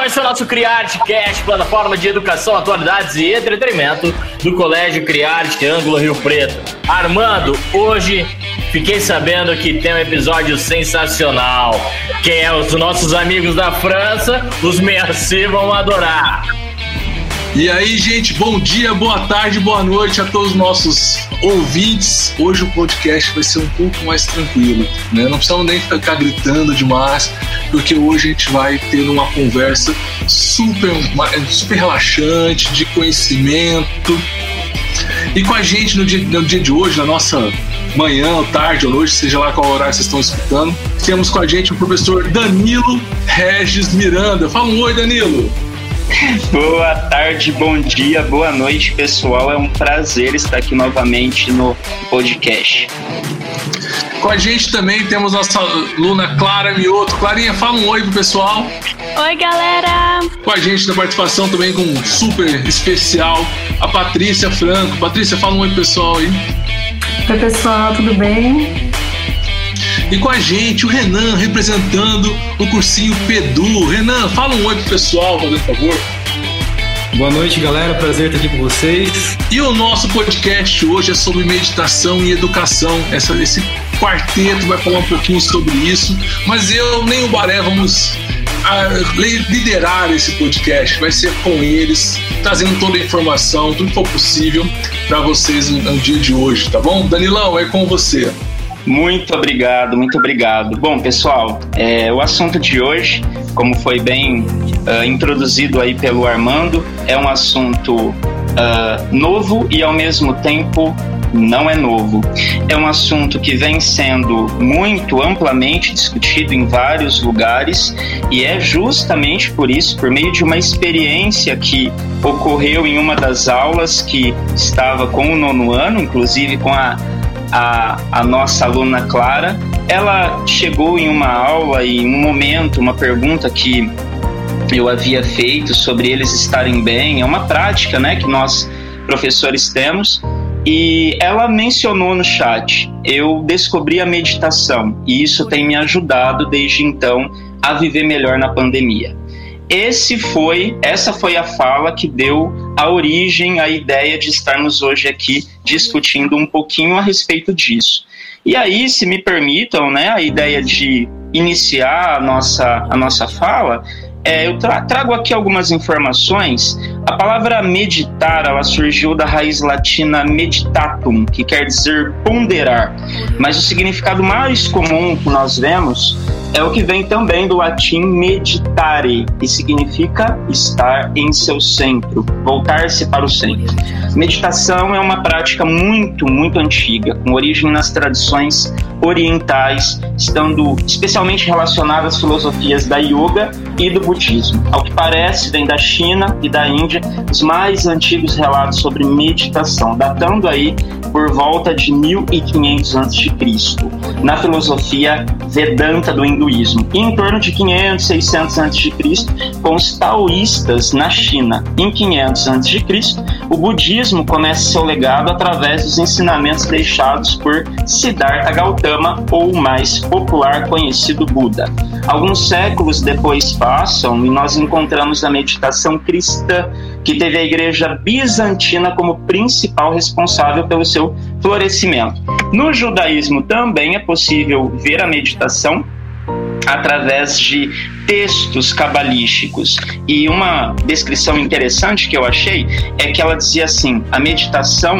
pessoal, esse é o nosso CriArteCast, plataforma de educação, atualidades e entretenimento do Colégio CriArte Ângulo Rio Preto. Armando, hoje fiquei sabendo que tem um episódio sensacional. Quem é os nossos amigos da França, os Merci vão adorar. E aí, gente, bom dia, boa tarde, boa noite a todos os nossos ouvintes. Hoje o podcast vai ser um pouco mais tranquilo, né? Não precisamos nem ficar gritando demais, porque hoje a gente vai ter uma conversa super, super relaxante, de conhecimento. E com a gente no dia, no dia de hoje, na nossa manhã, ou tarde ou noite, seja lá qual horário vocês estão escutando, temos com a gente o professor Danilo Regis Miranda. Fala um oi, Danilo! Boa tarde, bom dia, boa noite, pessoal. É um prazer estar aqui novamente no podcast. Com a gente também temos nossa aluna Clara Mioto. Clarinha, fala um oi pro pessoal. Oi, galera! Com a gente na participação também com um super especial, a Patrícia Franco. Patrícia, fala um oi pro pessoal aí. Oi, pessoal, tudo bem? E com a gente, o Renan, representando o cursinho Pedu. Renan, fala um oi pro pessoal, por favor. Boa noite, galera. Prazer estar aqui com vocês. E o nosso podcast hoje é sobre meditação e educação. Essa, esse quarteto vai falar um pouquinho sobre isso. Mas eu nem o Baré vamos a, liderar esse podcast. Vai ser com eles, trazendo toda a informação, tudo que for possível para vocês no, no dia de hoje, tá bom? Danilão, é com você. Muito obrigado, muito obrigado. Bom, pessoal, é, o assunto de hoje, como foi bem uh, introduzido aí pelo Armando, é um assunto uh, novo e ao mesmo tempo não é novo. É um assunto que vem sendo muito amplamente discutido em vários lugares e é justamente por isso, por meio de uma experiência que ocorreu em uma das aulas que estava com o nono ano, inclusive com a a, a nossa aluna Clara, ela chegou em uma aula e em um momento, uma pergunta que eu havia feito sobre eles estarem bem, é uma prática, né, que nós professores temos, e ela mencionou no chat: eu descobri a meditação e isso tem me ajudado desde então a viver melhor na pandemia. Esse foi, essa foi a fala que deu a origem à ideia de estarmos hoje aqui discutindo um pouquinho a respeito disso. E aí, se me permitam, né, a ideia de iniciar a nossa, a nossa fala, é, eu tra trago aqui algumas informações. A palavra meditar, ela surgiu da raiz latina meditatum, que quer dizer ponderar. Mas o significado mais comum que nós vemos é o que vem também do latim meditare, que significa estar em seu centro, voltar-se para o centro. Meditação é uma prática muito, muito antiga, com origem nas tradições orientais, estando especialmente relacionada às filosofias da yoga e do budismo. Ao que parece, vem da China e da Índia os mais antigos relatos sobre meditação, datando aí por volta de 1500 a.C., na filosofia Vedanta do hinduísmo. E em torno de 500, 600 a.C., com os taoístas na China. Em 500 a.C., o budismo começa seu legado através dos ensinamentos deixados por Siddhartha Gautama, ou mais popular conhecido Buda. Alguns séculos depois passam e nós encontramos a meditação cristã, que teve a igreja bizantina como principal responsável pelo seu florescimento. No judaísmo também é possível ver a meditação através de textos cabalísticos. E uma descrição interessante que eu achei é que ela dizia assim: a meditação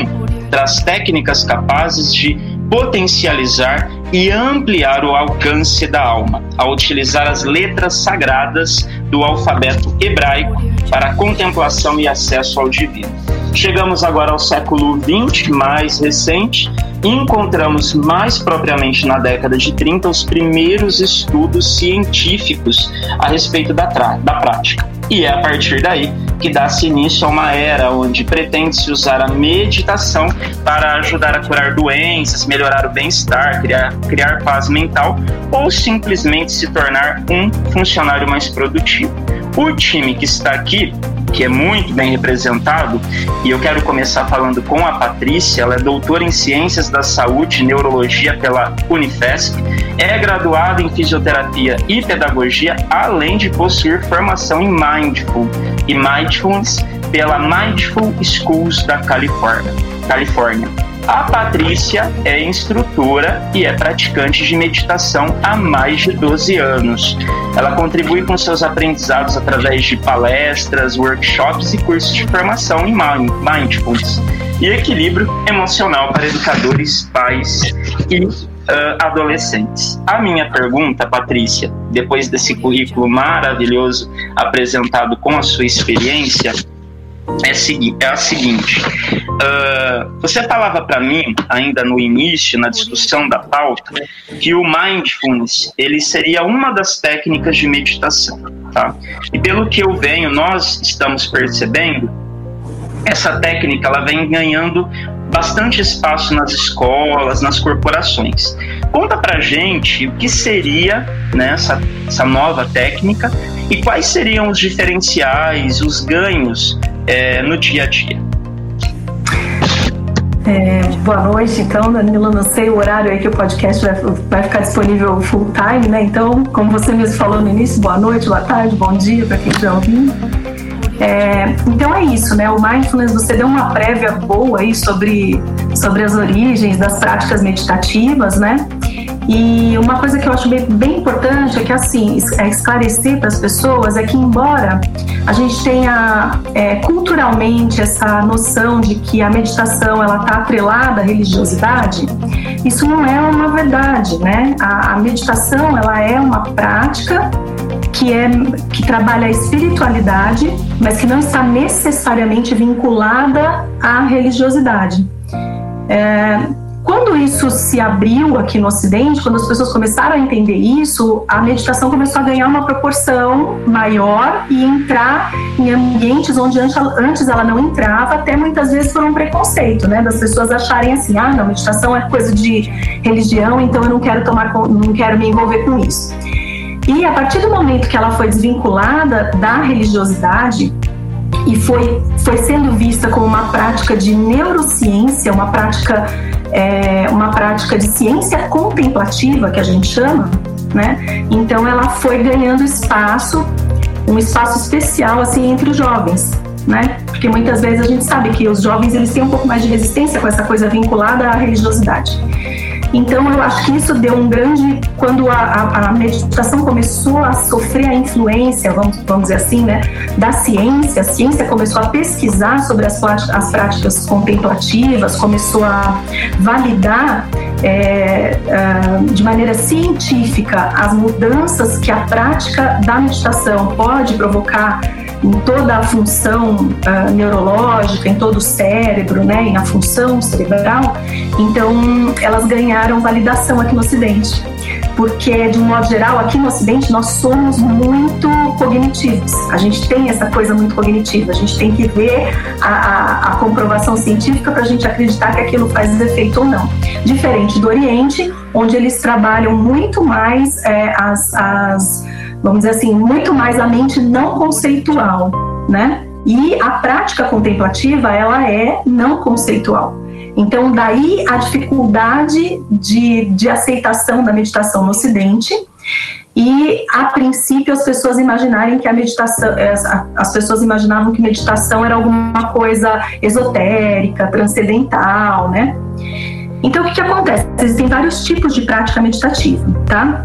traz técnicas capazes de potencializar e ampliar o alcance da alma, ao utilizar as letras sagradas do alfabeto hebraico para contemplação e acesso ao divino. Chegamos agora ao século XX, mais recente, e encontramos mais propriamente na década de 30 os primeiros estudos científicos a respeito da, da prática. E é a partir daí que dá-se início a uma era onde pretende-se usar a meditação para ajudar a curar doenças, melhorar o bem-estar, criar, criar paz mental ou simplesmente se tornar um funcionário mais produtivo. O time que está aqui, que é muito bem representado, e eu quero começar falando com a Patrícia, ela é doutora em Ciências da Saúde e Neurologia pela Unifesp, é graduada em Fisioterapia e Pedagogia, além de possuir formação em Mindful e Mindfulness pela Mindful Schools da Califórnia. Califórnia. A Patrícia é instrutora e é praticante de meditação há mais de 12 anos. Ela contribui com seus aprendizados através de palestras, workshops e cursos de formação em mindfulness e equilíbrio emocional para educadores, pais e uh, adolescentes. A minha pergunta, Patrícia, depois desse currículo maravilhoso apresentado com a sua experiência, é, é a seguinte: uh, você falava para mim, ainda no início, na discussão da pauta, que o mindfulness ele seria uma das técnicas de meditação. Tá? E pelo que eu venho, nós estamos percebendo, essa técnica ela vem ganhando bastante espaço nas escolas, nas corporações. Conta pra gente o que seria né, essa, essa nova técnica e quais seriam os diferenciais, os ganhos é, no dia a dia. É, boa noite, então, Danilo. Não sei o horário aí que o podcast vai, ficar disponível full time, né? Então, como você mesmo falou no início, boa noite, boa tarde, bom dia para quem estiver ouvindo. É, então é isso, né? O mindfulness, você deu uma prévia boa aí sobre, sobre as origens das práticas meditativas, né? E uma coisa que eu acho bem, bem importante é que, assim, é esclarecer para as pessoas é que, embora a gente tenha é, culturalmente essa noção de que a meditação ela está atrelada à religiosidade, isso não é uma verdade, né? A, a meditação ela é uma prática que é que trabalha a espiritualidade, mas que não está necessariamente vinculada à religiosidade. É, quando isso se abriu aqui no Ocidente, quando as pessoas começaram a entender isso, a meditação começou a ganhar uma proporção maior e entrar em ambientes onde antes ela não entrava, até muitas vezes por um preconceito, né? Das pessoas acharem assim, ah, não, meditação é coisa de religião, então eu não quero tomar, não quero me envolver com isso. E a partir do momento que ela foi desvinculada da religiosidade, e foi, foi sendo vista como uma prática de neurociência, uma prática é, uma prática de ciência contemplativa, que a gente chama, né? Então ela foi ganhando espaço, um espaço especial assim entre os jovens, né? Porque muitas vezes a gente sabe que os jovens eles têm um pouco mais de resistência com essa coisa vinculada à religiosidade. Então, eu acho que isso deu um grande. Quando a, a, a, meditação começou a sofrer a influência, vamos, vamos dizer assim, né, da ciência, a ciência começou a pesquisar sobre as, as práticas contemplativas, começou a validar é, uh, de maneira científica as mudanças que a prática da meditação pode provocar em toda a função uh, neurológica, em todo o cérebro, né, e na função cerebral. Então, elas ganharam validação aqui no Ocidente, porque de um modo geral, aqui no Ocidente nós somos muito cognitivos. A gente tem essa coisa muito cognitiva. A gente tem que ver a, a, a comprovação científica para a gente acreditar que aquilo faz efeito ou não. Diferente do Oriente, onde eles trabalham muito mais é, as, as vamos dizer assim, muito mais a mente não conceitual, né? E a prática contemplativa, ela é não conceitual. Então, daí a dificuldade de, de aceitação da meditação no Ocidente. E, a princípio, as pessoas imaginarem que a meditação, é, as pessoas imaginavam que meditação era alguma coisa esotérica, transcendental, né? Então, o que, que acontece? Existem vários tipos de prática meditativa, tá?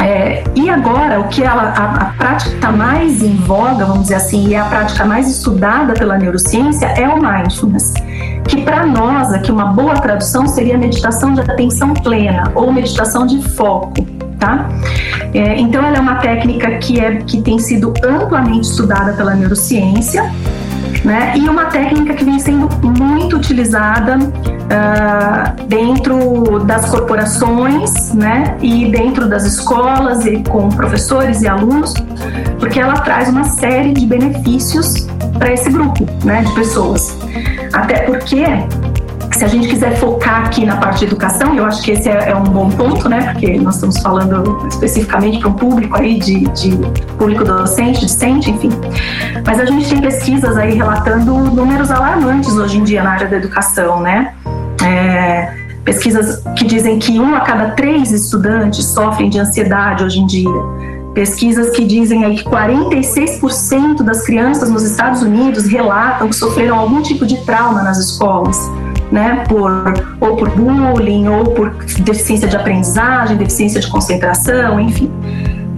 É, e agora, o que ela, a, a prática está mais em voga, vamos dizer assim, e é a prática mais estudada pela neurociência é o mindfulness, que para nós aqui uma boa tradução seria meditação de atenção plena ou meditação de foco, tá? É, então, ela é uma técnica que, é, que tem sido amplamente estudada pela neurociência né? E uma técnica que vem sendo muito utilizada uh, dentro das corporações, né? E dentro das escolas e com professores e alunos, porque ela traz uma série de benefícios para esse grupo, né? De pessoas. Até porque se a gente quiser focar aqui na parte de educação, eu acho que esse é, é um bom ponto, né? Porque nós estamos falando especificamente para um público aí de, de público docente, discente, enfim. Mas a gente tem pesquisas aí relatando números alarmantes hoje em dia na área da educação, né? É, pesquisas que dizem que um a cada três estudantes sofrem de ansiedade hoje em dia. Pesquisas que dizem aí que 46% das crianças nos Estados Unidos relatam que sofreram algum tipo de trauma nas escolas né, por, ou por bullying, ou por deficiência de aprendizagem, deficiência de concentração, enfim.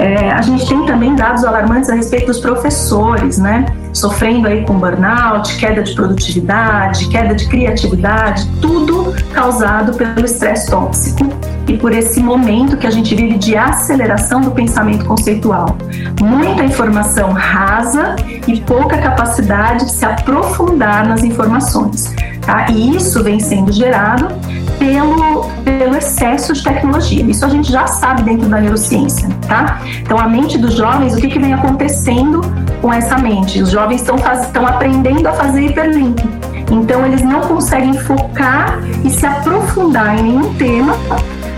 É, a gente tem também dados alarmantes a respeito dos professores, né? Sofrendo aí com burnout, queda de produtividade, queda de criatividade, tudo causado pelo estresse tóxico e por esse momento que a gente vive de aceleração do pensamento conceitual. Muita informação rasa e pouca capacidade de se aprofundar nas informações. Tá? E isso vem sendo gerado pelo, pelo excesso de tecnologia. Isso a gente já sabe dentro da neurociência, tá? Então, a mente dos jovens, o que, que vem acontecendo com essa mente? Os jovens estão, aprendendo a fazer hiperlink. Então, eles não conseguem focar e se aprofundar em nenhum tema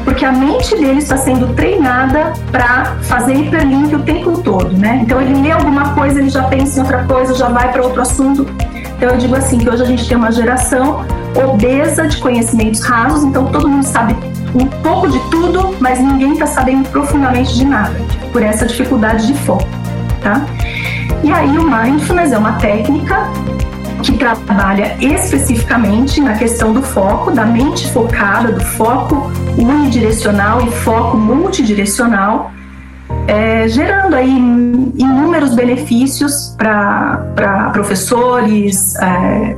porque a mente dele está sendo treinada para fazer hiperlink o tempo todo, né? Então ele lê alguma coisa, ele já pensa em outra coisa, já vai para outro assunto. Então eu digo assim que hoje a gente tem uma geração obesa de conhecimentos rasos, então todo mundo sabe um pouco de tudo, mas ninguém está sabendo profundamente de nada, por essa dificuldade de foco, tá? E aí o mindfulness é uma técnica que trabalha especificamente na questão do foco, da mente focada, do foco unidirecional e foco multidirecional, é, gerando aí inúmeros benefícios para professores, é,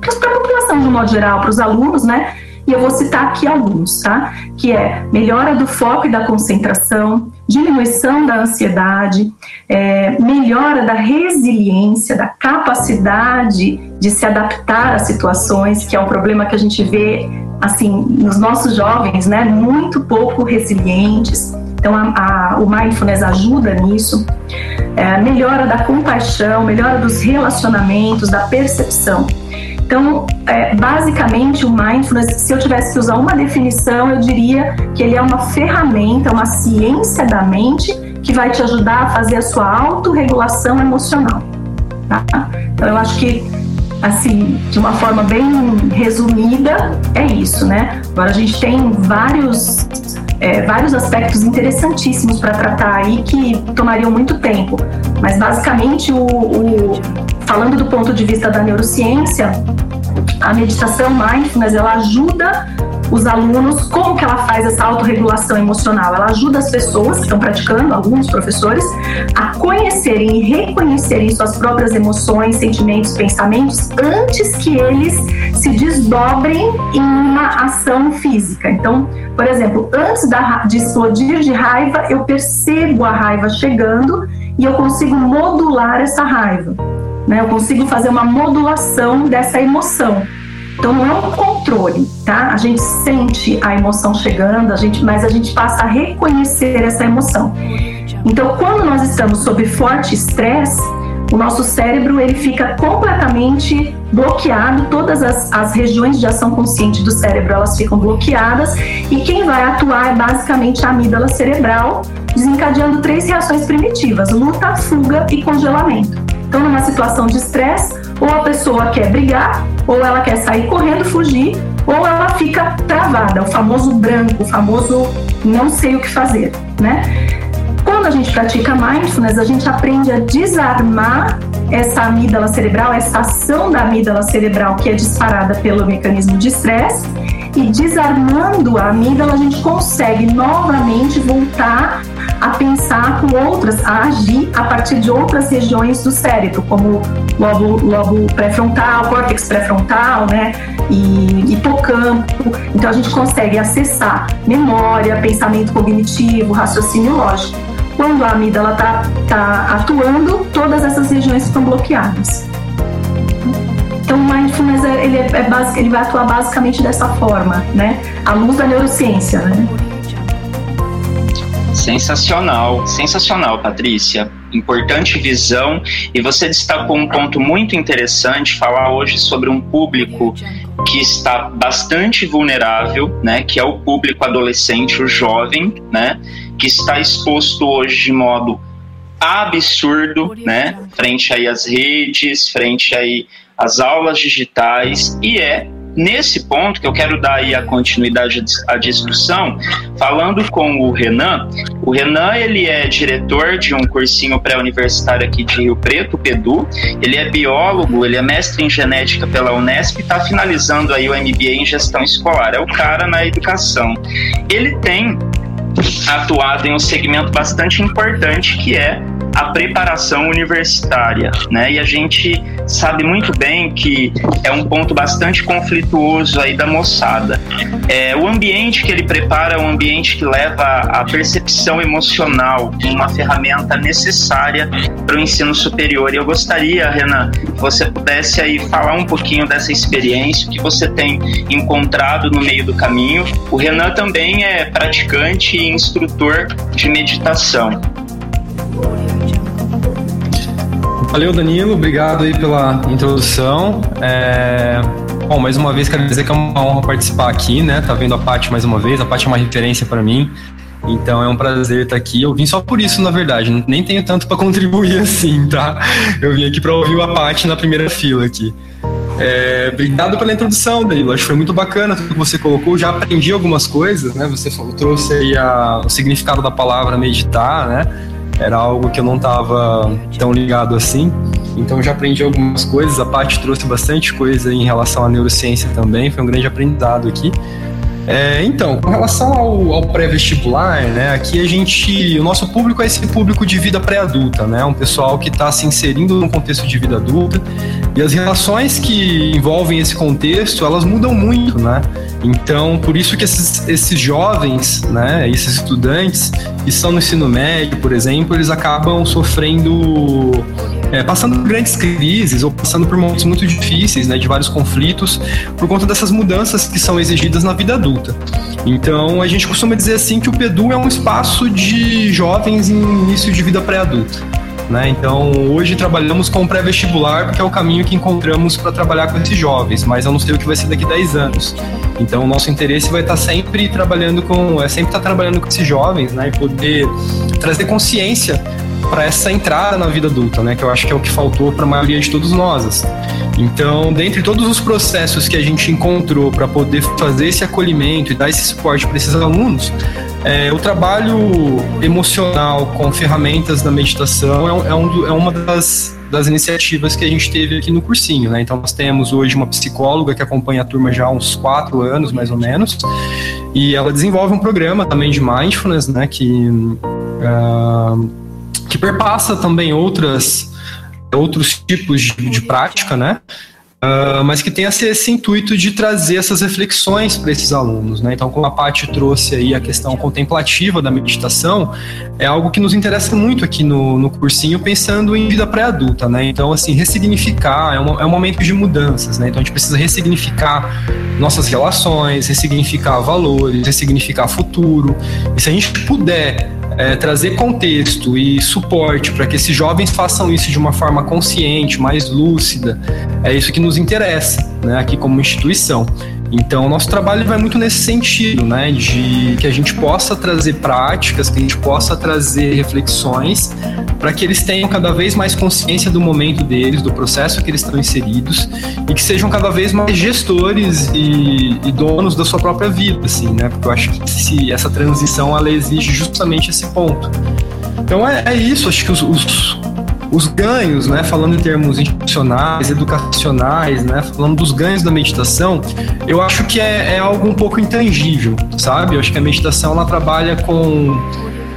para a população de um modo geral, para os alunos, né? E eu vou citar aqui alguns, tá? Que é melhora do foco e da concentração, diminuição da ansiedade, é, melhora da resiliência, da capacidade de se adaptar a situações, que é um problema que a gente vê, assim, nos nossos jovens, né? Muito pouco resilientes. Então, a, a, o mindfulness ajuda nisso. É, melhora da compaixão, melhora dos relacionamentos, da percepção. Então, é, basicamente, o mindfulness, se eu tivesse que usar uma definição, eu diria que ele é uma ferramenta, uma ciência da mente que vai te ajudar a fazer a sua autorregulação emocional. Tá? Então, eu acho que, assim, de uma forma bem resumida, é isso, né? Agora, a gente tem vários é, vários aspectos interessantíssimos para tratar aí que tomariam muito tempo. Mas basicamente, o, o, falando do ponto de vista da neurociência, a meditação mindfulness ela ajuda os alunos, como que ela faz essa autorregulação emocional? Ela ajuda as pessoas que estão praticando, alguns professores, a conhecerem e reconhecerem suas próprias emoções, sentimentos, pensamentos antes que eles se desdobrem em uma ação física. Então, por exemplo, antes da, de explodir de raiva, eu percebo a raiva chegando e eu consigo modular essa raiva né? Eu consigo fazer uma modulação dessa emoção. Então não é um controle, tá? A gente sente a emoção chegando, a gente, mas a gente passa a reconhecer essa emoção. Então, quando nós estamos sob forte estresse, o nosso cérebro ele fica completamente bloqueado, todas as, as regiões de ação consciente do cérebro elas ficam bloqueadas e quem vai atuar é basicamente a amígdala cerebral, desencadeando três reações primitivas: luta, fuga e congelamento. Então, numa situação de estresse, ou a pessoa quer brigar, ou ela quer sair correndo, fugir, ou ela fica travada, o famoso branco, o famoso não sei o que fazer, né? Quando a gente pratica mindfulness, a gente aprende a desarmar essa amígdala cerebral, essa ação da amígdala cerebral que é disparada pelo mecanismo de estresse, e desarmando a amígdala, a gente consegue novamente voltar a pensar com outras, a agir a partir de outras regiões do cérebro, como lobo, lobo pré-frontal, córtex pré-frontal, né, e hipocampo. Então a gente consegue acessar memória, pensamento cognitivo, raciocínio lógico. Quando a amígdala está tá atuando, todas essas regiões ficam bloqueadas. Então, o mindfulness ele, é, é ele vai atuar basicamente dessa forma, né? À luz da neurociência, né? Sensacional, sensacional, Patrícia. Importante visão. E você destacou um ponto muito interessante, falar hoje sobre um público que está bastante vulnerável, né, que é o público adolescente, o jovem, né, que está exposto hoje de modo absurdo, né, frente aí às redes, frente aí às aulas digitais e é nesse ponto que eu quero dar aí a continuidade à discussão, falando com o Renan. O Renan, ele é diretor de um cursinho pré-universitário aqui de Rio Preto, PEDU. Ele é biólogo, ele é mestre em genética pela Unesp e está finalizando aí o MBA em gestão escolar. É o cara na educação. Ele tem atuado em um segmento bastante importante que é a preparação universitária, né? E a gente sabe muito bem que é um ponto bastante conflituoso aí da moçada. É, o ambiente que ele prepara é um ambiente que leva a percepção emocional, uma ferramenta necessária para o ensino superior. E eu gostaria, Renan, que você pudesse aí falar um pouquinho dessa experiência, que você tem encontrado no meio do caminho. O Renan também é praticante e instrutor de meditação. Valeu, Danilo. Obrigado aí pela introdução. É... Bom, mais uma vez quero dizer que é uma honra participar aqui, né? Tá vendo a Paty mais uma vez. A Paty é uma referência para mim. Então é um prazer estar aqui. Eu vim só por isso, na verdade. Nem tenho tanto para contribuir assim, tá? Eu vim aqui para ouvir a Paty na primeira fila aqui. É, obrigado pela introdução, Danilo. Acho que foi muito bacana tudo que você colocou. Já aprendi algumas coisas, né? Você falou, trouxe aí a, o significado da palavra meditar, né? Era algo que eu não estava tão ligado assim. Então já aprendi algumas coisas. A Paty trouxe bastante coisa em relação à neurociência também. Foi um grande aprendizado aqui. É, então, com relação ao, ao pré-vestibular, né, aqui a gente, o nosso público é esse público de vida pré-adulta, né, um pessoal que está se inserindo no contexto de vida adulta e as relações que envolvem esse contexto, elas mudam muito, né, então por isso que esses, esses jovens, né, esses estudantes estão no ensino médio, por exemplo, eles acabam sofrendo é, passando por grandes crises ou passando por momentos muito difíceis, né, de vários conflitos, por conta dessas mudanças que são exigidas na vida adulta. Então, a gente costuma dizer assim que o PEDU é um espaço de jovens em início de vida pré-adulta. Né? Então, hoje trabalhamos com pré-vestibular, porque é o caminho que encontramos para trabalhar com esses jovens, mas eu não sei o que vai ser daqui a 10 anos. Então, o nosso interesse vai estar sempre trabalhando com, é sempre estar trabalhando com esses jovens, né, e poder trazer consciência para essa entrada na vida adulta, né? Que eu acho que é o que faltou para a maioria de todos nós. Assim. Então, dentre todos os processos que a gente encontrou para poder fazer esse acolhimento e dar esse suporte para esses alunos, é, o trabalho emocional com ferramentas da meditação é, é, um, é uma das, das iniciativas que a gente teve aqui no cursinho, né? Então nós temos hoje uma psicóloga que acompanha a turma já há uns quatro anos, mais ou menos, e ela desenvolve um programa também de mindfulness, né? Que uh, que perpassa também outras, outros tipos de, de prática, né? Uh, mas que tem esse, esse, intuito de trazer essas reflexões para esses alunos. Né? Então, como a Paty trouxe aí a questão contemplativa da meditação, é algo que nos interessa muito aqui no, no cursinho, pensando em vida pré-adulta. Né? Então, assim, ressignificar é um, é um momento de mudanças. Né? Então, a gente precisa ressignificar nossas relações, ressignificar valores, ressignificar futuro. E se a gente puder é, trazer contexto e suporte para que esses jovens façam isso de uma forma consciente, mais lúcida, é isso que nos interessa, né, aqui como instituição. Então, nosso trabalho vai muito nesse sentido, né, de que a gente possa trazer práticas, que a gente possa trazer reflexões para que eles tenham cada vez mais consciência do momento deles, do processo que eles estão inseridos e que sejam cada vez mais gestores e, e donos da sua própria vida, assim, né? Porque eu acho que se, essa transição ela exige justamente esse ponto. Então é, é isso, acho que os, os os ganhos, né, falando em termos institucionais, educacionais, né, falando dos ganhos da meditação, eu acho que é, é algo um pouco intangível, sabe? Eu acho que a meditação ela trabalha com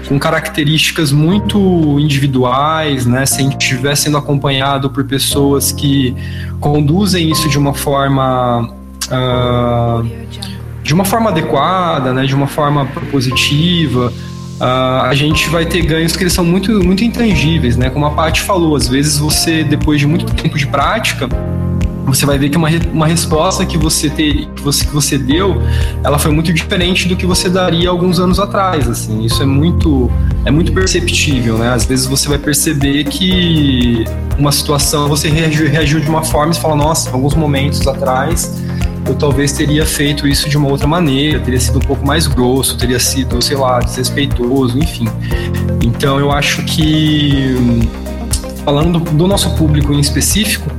com características muito individuais, né? Se a gente estiver sendo acompanhado por pessoas que conduzem isso de uma forma uh, de uma forma adequada, né? De uma forma propositiva, uh, a gente vai ter ganhos que eles são muito muito intangíveis, né? Como a Paty falou, às vezes você depois de muito tempo de prática você vai ver que uma, uma resposta que você, ter, que, você, que você deu, ela foi muito diferente do que você daria alguns anos atrás, assim, isso é muito, é muito perceptível, né, às vezes você vai perceber que uma situação, você reagiu, reagiu de uma forma e fala, nossa, alguns momentos atrás eu talvez teria feito isso de uma outra maneira, teria sido um pouco mais grosso, teria sido, sei lá, desrespeitoso, enfim. Então eu acho que, falando do, do nosso público em específico,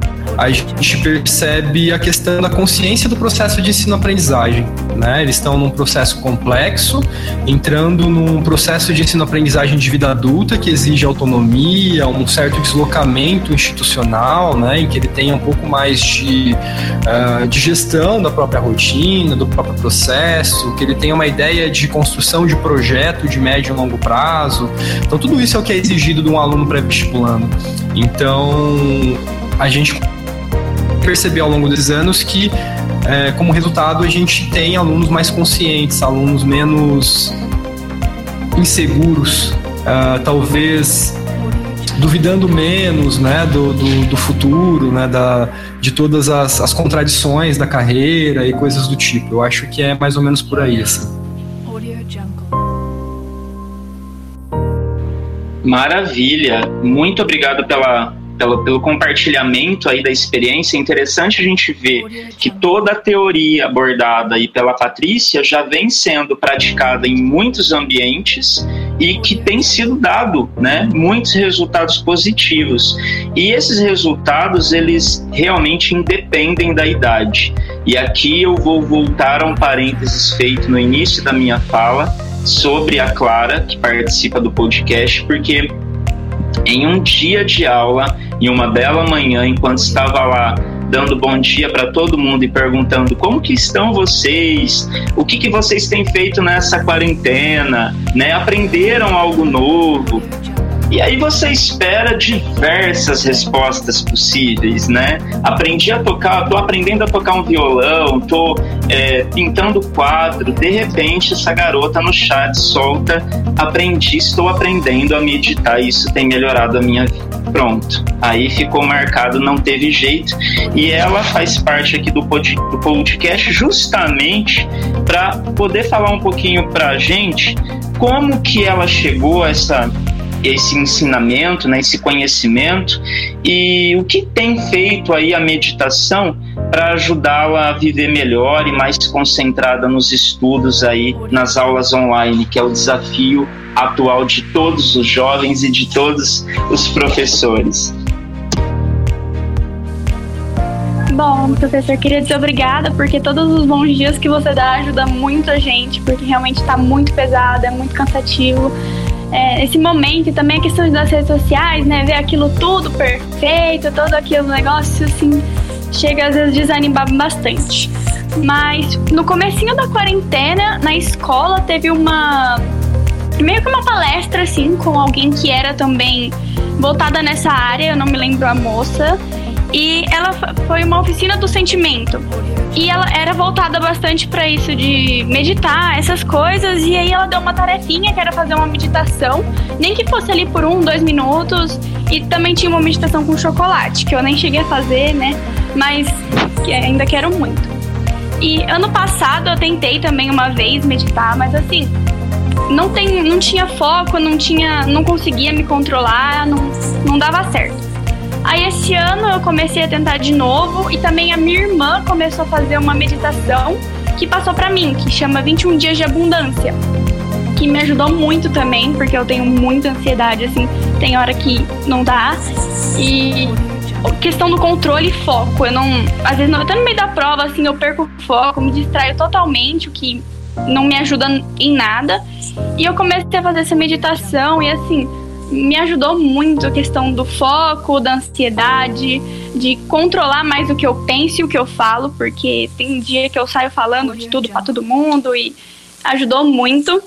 a gente percebe a questão da consciência do processo de ensino-aprendizagem. Né? Eles estão num processo complexo, entrando num processo de ensino-aprendizagem de vida adulta que exige autonomia, um certo deslocamento institucional, né? em que ele tenha um pouco mais de, uh, de gestão da própria rotina, do próprio processo, que ele tenha uma ideia de construção de projeto de médio e longo prazo. Então, tudo isso é o que é exigido de um aluno pré-vestibulando. Então, a gente perceber ao longo desses anos que, é, como resultado, a gente tem alunos mais conscientes, alunos menos inseguros, uh, talvez duvidando menos né, do, do, do, futuro, né, da, de todas as, as contradições da carreira e coisas do tipo. Eu acho que é mais ou menos por aí. Assim. Maravilha! Muito obrigado pela pelo, pelo compartilhamento aí da experiência, é interessante a gente ver que toda a teoria abordada aí pela Patrícia já vem sendo praticada em muitos ambientes e que tem sido dado, né, muitos resultados positivos. E esses resultados, eles realmente independem da idade. E aqui eu vou voltar a um parênteses feito no início da minha fala sobre a Clara, que participa do podcast, porque em um dia de aula, em uma bela manhã, enquanto estava lá dando bom dia para todo mundo e perguntando como que estão vocês, o que, que vocês têm feito nessa quarentena, né? Aprenderam algo novo? E aí você espera diversas respostas possíveis, né? Aprendi a tocar, tô aprendendo a tocar um violão, tô é, pintando quadro. De repente, essa garota no chat solta: aprendi, estou aprendendo a meditar. Isso tem melhorado a minha vida. Pronto. Aí ficou marcado, não teve jeito. E ela faz parte aqui do podcast justamente para poder falar um pouquinho para a gente como que ela chegou a essa esse ensinamento, né, esse conhecimento e o que tem feito aí a meditação para ajudá-la a viver melhor e mais concentrada nos estudos aí nas aulas online, que é o desafio atual de todos os jovens e de todos os professores. Bom, professor, queria dizer obrigada, porque todos os bons dias que você dá ajuda muito a gente, porque realmente está muito pesado, é muito cansativo é, esse momento e também a questão das redes sociais, né? Ver aquilo tudo perfeito, todo aquele negócio assim, chega às vezes desanimar bastante. Mas no comecinho da quarentena, na escola, teve uma meio que uma palestra assim com alguém que era também voltada nessa área, eu não me lembro a moça, e ela foi uma oficina do sentimento. E ela era voltada bastante para isso de meditar, essas coisas. E aí ela deu uma tarefinha que era fazer uma meditação, nem que fosse ali por um, dois minutos. E também tinha uma meditação com chocolate, que eu nem cheguei a fazer, né? Mas que ainda quero muito. E ano passado eu tentei também uma vez meditar, mas assim, não, tem, não tinha foco, não tinha, não conseguia me controlar, não, não dava certo. Aí esse ano eu comecei a tentar de novo e também a minha irmã começou a fazer uma meditação que passou para mim, que chama 21 dias de abundância, que me ajudou muito também, porque eu tenho muita ansiedade assim, tem hora que não dá. E questão do controle e foco, eu não, às vezes até no meio da prova assim, eu perco o foco, me distraio totalmente, o que não me ajuda em nada. E eu comecei a fazer essa meditação e assim, me ajudou muito a questão do foco, da ansiedade, de controlar mais o que eu penso e o que eu falo, porque tem dia que eu saio falando de tudo para todo mundo e ajudou muito.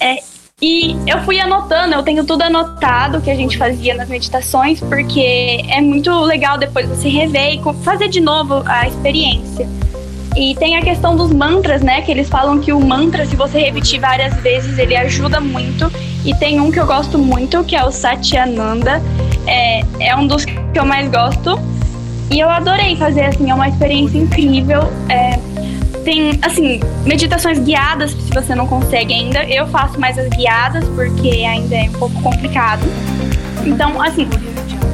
É, e eu fui anotando, eu tenho tudo anotado que a gente fazia nas meditações, porque é muito legal depois você rever e fazer de novo a experiência. E tem a questão dos mantras, né? Que eles falam que o mantra, se você repetir várias vezes, ele ajuda muito. E tem um que eu gosto muito, que é o Satyananda. É, é um dos que eu mais gosto. E eu adorei fazer, assim, é uma experiência incrível. É, tem, assim, meditações guiadas, se você não consegue ainda. Eu faço mais as guiadas, porque ainda é um pouco complicado. Então, assim,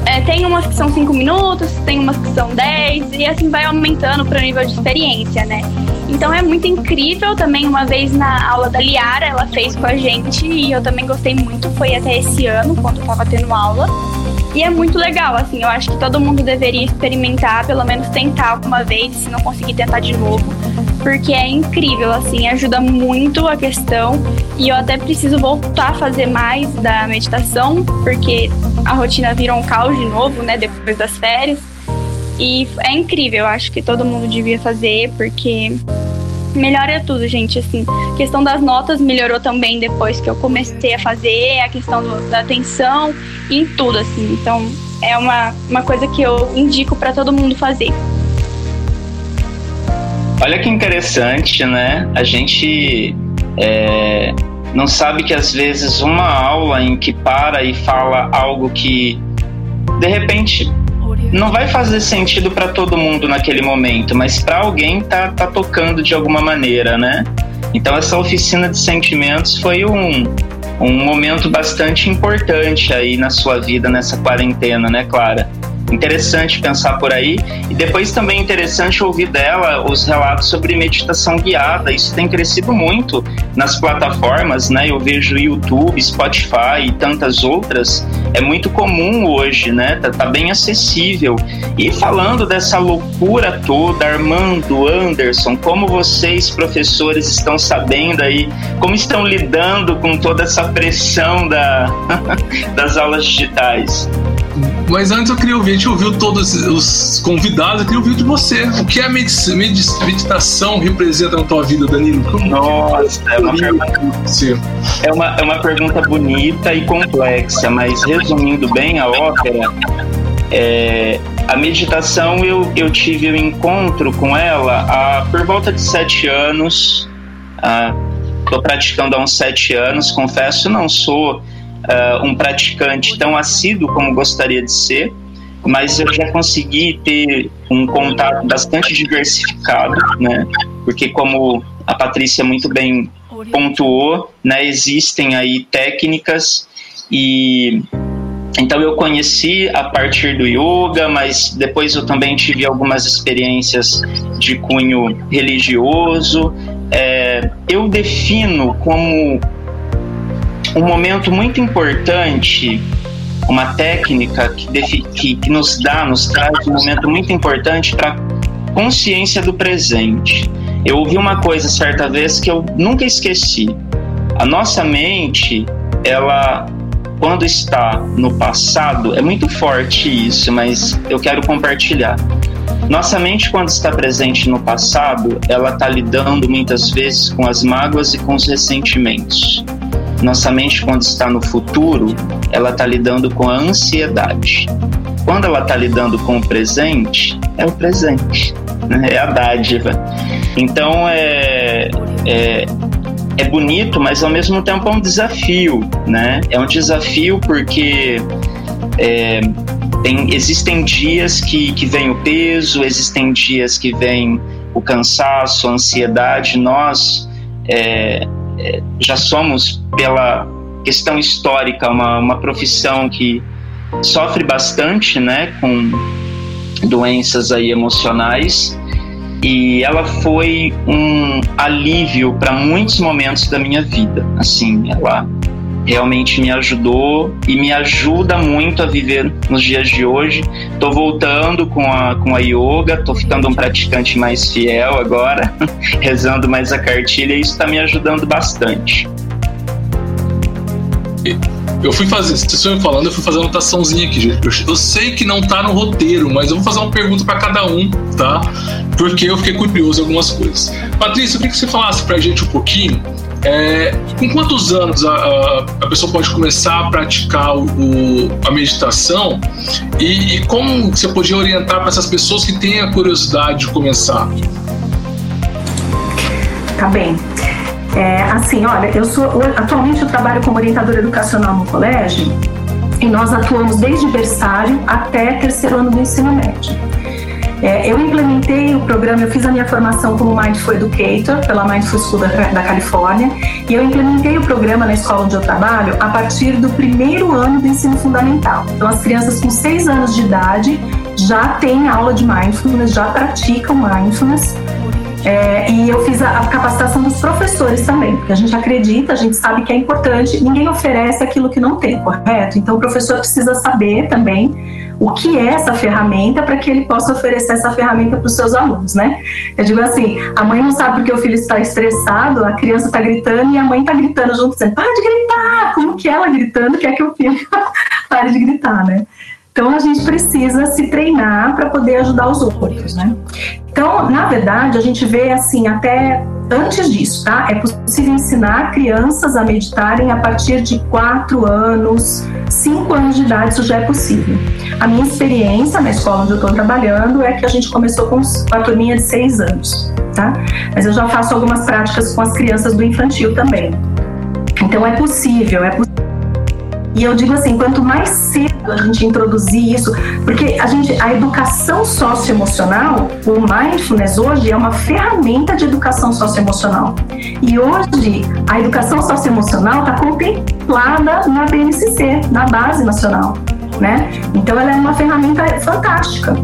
é, tem umas que são 5 minutos, tem umas que são 10, e assim vai aumentando para o nível de experiência, né? Então é muito incrível também, uma vez na aula da Liara, ela fez com a gente, e eu também gostei muito, foi até esse ano, quando estava tendo aula. E é muito legal, assim, eu acho que todo mundo deveria experimentar, pelo menos tentar alguma vez, se não conseguir tentar de novo, porque é incrível, assim, ajuda muito a questão. E eu até preciso voltar a fazer mais da meditação, porque a rotina virou um caos de novo, né, depois das férias. E é incrível, eu acho que todo mundo devia fazer, porque melhora tudo, gente. Assim, a questão das notas melhorou também depois que eu comecei a fazer, a questão do, da atenção, em tudo, assim. Então, é uma, uma coisa que eu indico para todo mundo fazer. Olha que interessante, né? A gente é, não sabe que às vezes uma aula em que para e fala algo que de repente não vai fazer sentido para todo mundo naquele momento, mas para alguém tá, tá tocando de alguma maneira, né? Então essa oficina de sentimentos foi um, um momento bastante importante aí na sua vida nessa quarentena, né, Clara? Interessante pensar por aí. E depois também interessante ouvir dela os relatos sobre meditação guiada. Isso tem crescido muito nas plataformas, né? Eu vejo YouTube, Spotify e tantas outras. É muito comum hoje, né? Tá, tá bem acessível. E falando dessa loucura toda, Armando, Anderson, como vocês, professores, estão sabendo aí, como estão lidando com toda essa pressão da, das aulas digitais? Mas antes eu queria ouvir, a gente ouviu todos os convidados, eu queria ouvir de você. O que a meditação representa na tua vida, Danilo? Como Nossa, é uma, pergunta, é, uma, é uma pergunta bonita e complexa, mas resumindo bem a ópera, é, a meditação eu, eu tive um encontro com ela há, por volta de sete anos. Estou praticando há uns sete anos, confesso, não sou uh, um praticante tão assíduo como gostaria de ser, mas eu já consegui ter um contato bastante diversificado, né? Porque como a Patrícia muito bem pontuou, né, existem aí técnicas e então eu conheci a partir do yoga, mas depois eu também tive algumas experiências de cunho religioso. É, eu defino como um momento muito importante, uma técnica que, que, que nos dá, nos traz um momento muito importante para consciência do presente. Eu ouvi uma coisa certa vez que eu nunca esqueci. A nossa mente, ela quando está no passado, é muito forte isso, mas eu quero compartilhar. Nossa mente, quando está presente no passado, ela está lidando muitas vezes com as mágoas e com os ressentimentos. Nossa mente, quando está no futuro, ela está lidando com a ansiedade. Quando ela está lidando com o presente, é o presente, né? é a dádiva. Então é, é, é bonito, mas ao mesmo tempo é um desafio, né? É um desafio porque é, tem, existem dias que, que vem o peso, existem dias que vem o cansaço, a ansiedade. Nós é, já somos, pela questão histórica, uma, uma profissão que sofre bastante, né, com doenças aí emocionais e ela foi um alívio para muitos momentos da minha vida. Assim, ela realmente me ajudou e me ajuda muito a viver nos dias de hoje. Estou voltando com a, com a yoga, estou ficando um praticante mais fiel agora, rezando mais a cartilha e isso está me ajudando bastante. Eu fui fazer, vocês estão falando, eu fui fazer uma anotaçãozinha aqui, gente. Eu, eu, sei que não tá no roteiro, mas eu vou fazer uma pergunta para cada um, tá? Porque eu fiquei curioso em algumas coisas. Patrícia, eu queria que você falasse pra gente um pouquinho é, com quantos anos a, a, a, pessoa pode começar a praticar o, a meditação e, e como você podia orientar para essas pessoas que têm a curiosidade de começar? Tá bem. É, assim, olha, eu sou atualmente eu trabalho como orientadora educacional no colégio e nós atuamos desde berçário até terceiro ano do ensino médio. É, eu implementei o programa, eu fiz a minha formação como Mindful Educator pela Mindful School da, da Califórnia e eu implementei o programa na escola onde eu trabalho a partir do primeiro ano do ensino fundamental. Então, as crianças com seis anos de idade já têm aula de mindfulness, já praticam mindfulness é, e eu fiz a, a, capacitação dos professores também, porque a gente acredita, a gente sabe que é importante, ninguém oferece aquilo que não tem, correto? Então o professor precisa saber também o que é essa ferramenta para que ele possa oferecer essa ferramenta para os seus alunos, né? Eu digo assim, a mãe não sabe porque o filho está estressado, a criança está gritando e a mãe está gritando junto, dizendo, para de gritar! Como que ela gritando quer que o filho pare de gritar, né? Então a gente precisa se treinar para poder ajudar os outros, né? Então, na verdade, a gente vê assim até antes disso, tá? É possível ensinar crianças a meditarem a partir de 4 anos, 5 anos de idade, isso já é possível. A minha experiência na escola onde eu estou trabalhando é que a gente começou com a turminha de 6 anos, tá? Mas eu já faço algumas práticas com as crianças do infantil também. Então é possível, é possível e eu digo assim, quanto mais cedo a gente introduzir isso, porque a gente, a educação socioemocional, o mindfulness hoje é uma ferramenta de educação socioemocional. E hoje a educação socioemocional está contemplada na BNCC, na base nacional né? Então ela é uma ferramenta fantástica.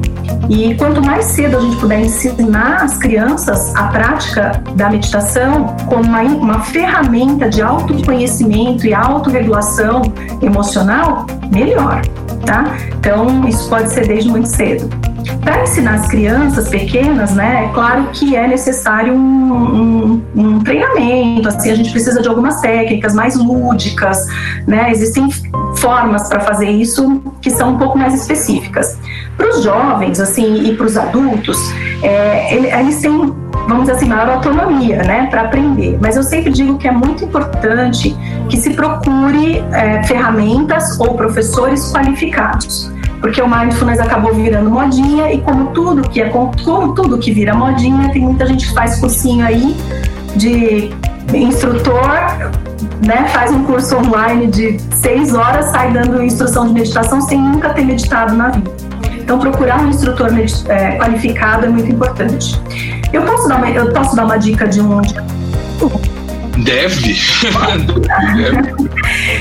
E quanto mais cedo a gente puder ensinar as crianças a prática da meditação como uma, uma ferramenta de autoconhecimento e autorregulação emocional, melhor, tá? Então isso pode ser desde muito cedo. Para ensinar as crianças pequenas, né, é claro que é necessário um, um, um, treinamento, assim, a gente precisa de algumas técnicas mais lúdicas, né, existem formas para fazer isso que são um pouco mais específicas. Para os jovens, assim, e para os adultos, é, eles têm, vamos dizer assim, maior autonomia, né, para aprender. Mas eu sempre digo que é muito importante que se procure é, ferramentas ou professores qualificados porque o mindfulness acabou virando modinha e como tudo que é como tudo que vira modinha, tem muita gente que faz cursinho aí de instrutor, né, faz um curso online de seis horas, sai dando instrução de meditação sem nunca ter meditado na vida. Então procurar um instrutor é, qualificado é muito importante. Eu posso dar uma, eu posso dar uma dica de um Deve.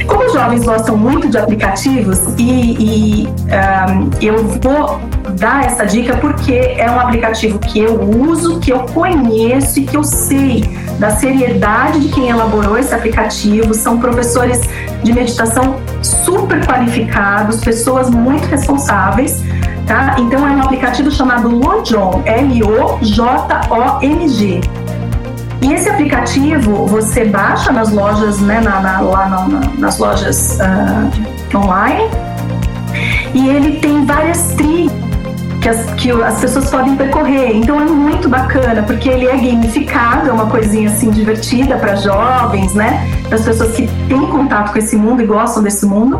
Como os jovens gostam muito de aplicativos, e, e um, eu vou dar essa dica porque é um aplicativo que eu uso, que eu conheço e que eu sei da seriedade de quem elaborou esse aplicativo. São professores de meditação super qualificados, pessoas muito responsáveis. Tá? Então é um aplicativo chamado Lojong, L-O-J-O-N-G. E esse aplicativo você baixa nas lojas, né, na, na, lá na, nas lojas uh, online, e ele tem várias trilhas que as, que as pessoas podem percorrer. Então é muito bacana, porque ele é gamificado, é uma coisinha assim divertida para jovens, né? Para as pessoas que têm contato com esse mundo e gostam desse mundo.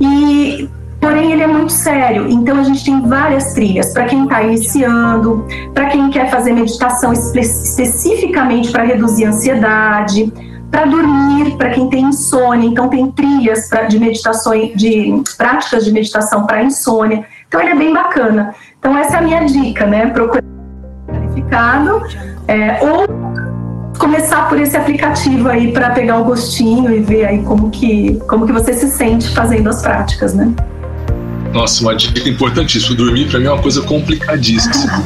E Porém, ele é muito sério, então a gente tem várias trilhas para quem está iniciando, para quem quer fazer meditação espe especificamente para reduzir a ansiedade, para dormir, para quem tem insônia, então tem trilhas pra, de meditação, de práticas de meditação para insônia. Então ele é bem bacana. Então essa é a minha dica, né? Procurar qualificado é, ou começar por esse aplicativo aí para pegar o gostinho e ver aí como que como que você se sente fazendo as práticas, né? Nossa, uma dica importantíssima. Dormir para mim é uma coisa complicadíssima.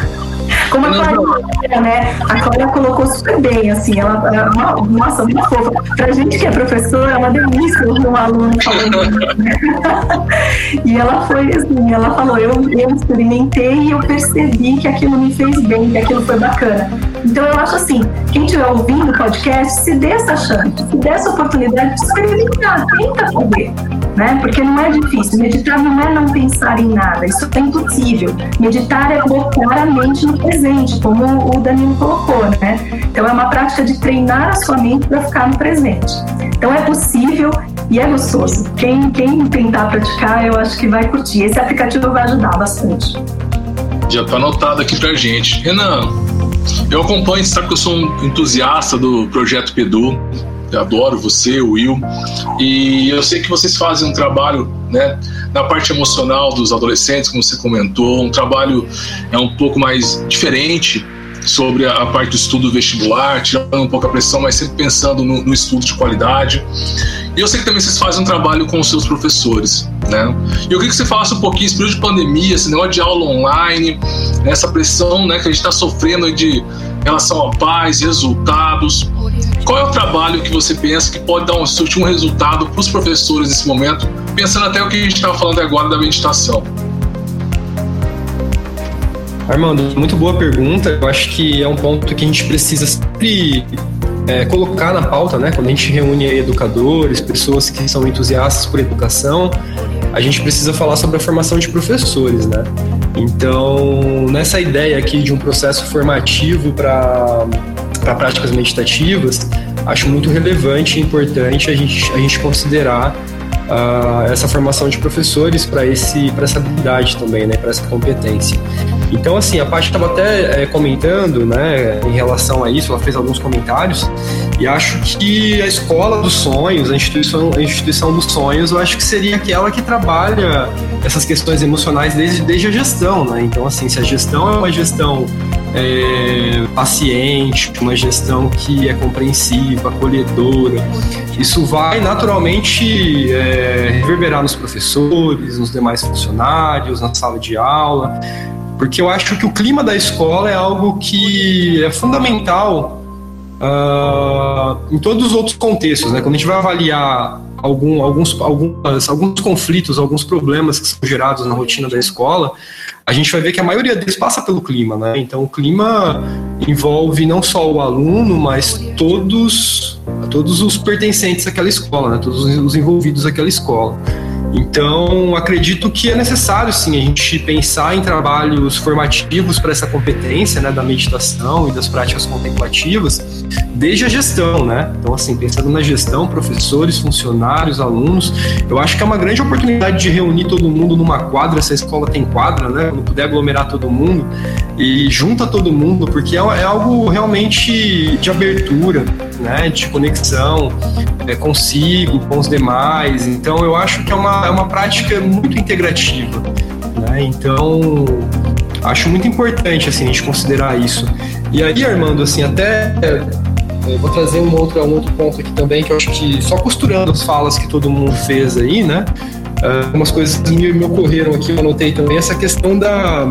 Como a Cláudia, né? A Cláudia colocou super bem, assim, ela, ela uma, nossa, muito fofa. Pra gente que é professora, é uma delícia ouvir um aluno falando E ela foi assim, ela falou, eu, eu experimentei e eu percebi que aquilo me fez bem, que aquilo foi bacana. Então eu acho assim, quem estiver ouvindo o podcast, se dê essa chance, se dê essa oportunidade de experimentar, tenta fazer, né? Porque não é difícil. Meditar não é não pensar em nada, isso é impossível. Meditar é colocar a mente no presente, como o Danilo colocou, né? Então é uma prática de treinar a sua mente para ficar no presente. Então é possível e é gostoso. Quem, quem tentar praticar, eu acho que vai curtir. Esse aplicativo vai ajudar bastante. Já está anotado aqui pra gente. Renan, eu acompanho, sabe que eu sou um entusiasta do projeto Pedu. Adoro você, Will. E eu sei que vocês fazem um trabalho né, na parte emocional dos adolescentes, como você comentou, um trabalho é um pouco mais diferente sobre a, parte do estudo vestibular, tirando um pouco a pressão, mas sempre pensando no, no, estudo de qualidade. E eu sei que também vocês fazem um trabalho com os seus professores, né? E eu queria que você falasse um pouquinho, esse período de pandemia, esse negócio de aula online, essa pressão né, que a gente está sofrendo de relação a paz, resultados. Qual é o trabalho que você pensa que pode dar um, um resultado para os professores nesse momento, pensando até o que a gente estava falando agora da meditação? Armando, muito boa pergunta. Eu acho que é um ponto que a gente precisa sempre é, colocar na pauta, né? Quando a gente reúne educadores, pessoas que são entusiastas por educação, a gente precisa falar sobre a formação de professores, né? Então, nessa ideia aqui de um processo formativo para práticas meditativas, acho muito relevante e importante a gente, a gente considerar uh, essa formação de professores para esse para essa habilidade também, né, para essa competência. Então, assim, a Paty estava até é, comentando, né, em relação a isso, ela fez alguns comentários, e acho que a escola dos sonhos, a instituição, a instituição dos sonhos, eu acho que seria aquela que trabalha essas questões emocionais desde, desde a gestão, né? Então, assim, se a gestão é uma gestão é, paciente, uma gestão que é compreensiva, acolhedora, isso vai naturalmente é, reverberar nos professores, nos demais funcionários, na sala de aula porque eu acho que o clima da escola é algo que é fundamental uh, em todos os outros contextos, né? Quando a gente vai avaliar algum, alguns, algumas, alguns conflitos, alguns problemas que são gerados na rotina da escola, a gente vai ver que a maioria deles passa pelo clima, né? Então o clima envolve não só o aluno, mas todos, todos os pertencentes àquela escola, né? Todos os envolvidos àquela escola. Então, acredito que é necessário, sim, a gente pensar em trabalhos formativos para essa competência, né, da meditação e das práticas contemplativas, desde a gestão, né? Então, assim, pensando na gestão, professores, funcionários, alunos, eu acho que é uma grande oportunidade de reunir todo mundo numa quadra, se a escola tem quadra, né? Quando puder aglomerar todo mundo e junta todo mundo, porque é, é algo realmente de abertura, né? De conexão é, consigo, com os demais. Então, eu acho que é uma é uma prática muito integrativa. Né? Então, acho muito importante assim, a gente considerar isso. E aí, Armando, assim, até é, vou trazer um outro, um outro ponto aqui também, que eu acho que só costurando as falas que todo mundo fez aí, né? Uh, algumas coisas me, me ocorreram aqui, eu anotei também, essa questão da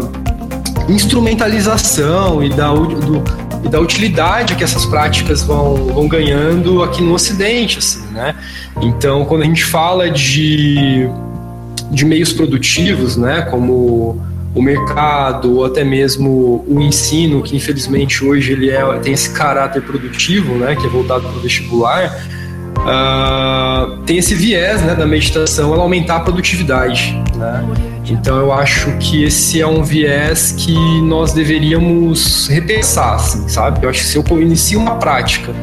instrumentalização e da, do, e da utilidade que essas práticas vão, vão ganhando aqui no Ocidente, assim, né? Então, quando a gente fala de, de meios produtivos, né, como o mercado ou até mesmo o ensino, que infelizmente hoje ele é, tem esse caráter produtivo, né, que é voltado para o vestibular, uh, tem esse viés né, da meditação, ela aumentar a produtividade. Né? Então eu acho que esse é um viés que nós deveríamos repensar, assim, sabe? Eu acho que se eu inicio uma prática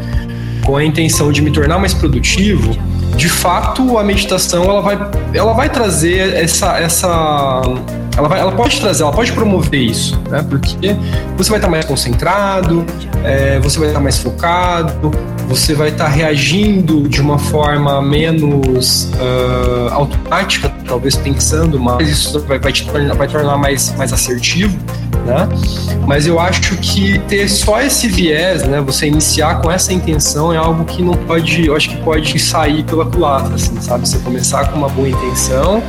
com a intenção de me tornar mais produtivo, de fato a meditação ela vai, ela vai trazer essa, essa ela, vai, ela pode trazer, ela pode promover isso, né? Porque você vai estar mais concentrado, é, você vai estar mais focado, você vai estar reagindo de uma forma menos uh, automática, talvez pensando mais, isso vai, vai te tornar, vai tornar mais, mais assertivo, né? Mas eu acho que ter só esse viés, né? Você iniciar com essa intenção é algo que não pode, eu acho que pode sair pela culatra, assim, sabe? Você começar com uma boa intenção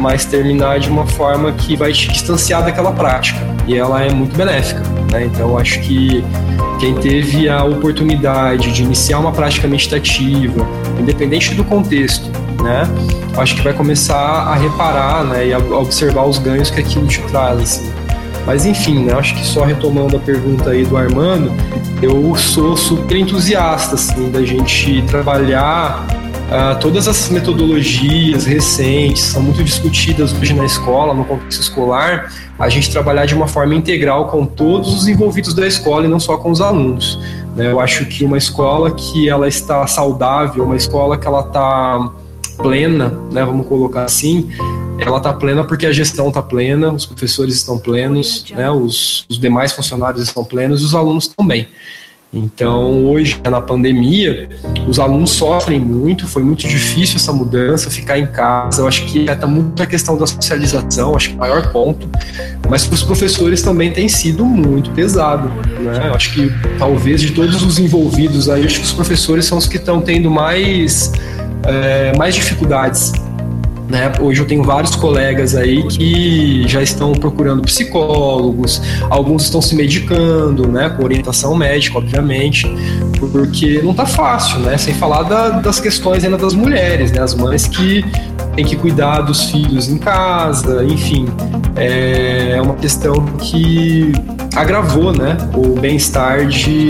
mas terminar de uma forma que vai te distanciar daquela prática. E ela é muito benéfica. Né? Então, eu acho que quem teve a oportunidade de iniciar uma prática meditativa, independente do contexto, né? acho que vai começar a reparar né, e a observar os ganhos que aquilo te traz. Assim. Mas enfim, né, acho que só retomando a pergunta aí do Armando, eu sou super entusiasta assim, da gente trabalhar Uh, todas as metodologias recentes são muito discutidas hoje na escola, no contexto escolar, a gente trabalhar de uma forma integral com todos os envolvidos da escola e não só com os alunos. Né? Eu acho que uma escola que ela está saudável, uma escola que ela está plena, né, vamos colocar assim, ela está plena porque a gestão está plena, os professores estão plenos, né, os, os demais funcionários estão plenos e os alunos também. Então, hoje, na pandemia, os alunos sofrem muito, foi muito difícil essa mudança, ficar em casa. Eu acho que está muito a questão da socialização, acho que é o maior ponto. Mas para os professores também tem sido muito pesado. Né? Eu acho que talvez de todos os envolvidos aí, acho que os professores são os que estão tendo mais, é, mais dificuldades né? Hoje eu tenho vários colegas aí que já estão procurando psicólogos, alguns estão se medicando, né? Com orientação médica, obviamente, porque não tá fácil, né? Sem falar da, das questões ainda das mulheres, né? As mães que têm que cuidar dos filhos em casa, enfim, é uma questão que agravou, né? O bem-estar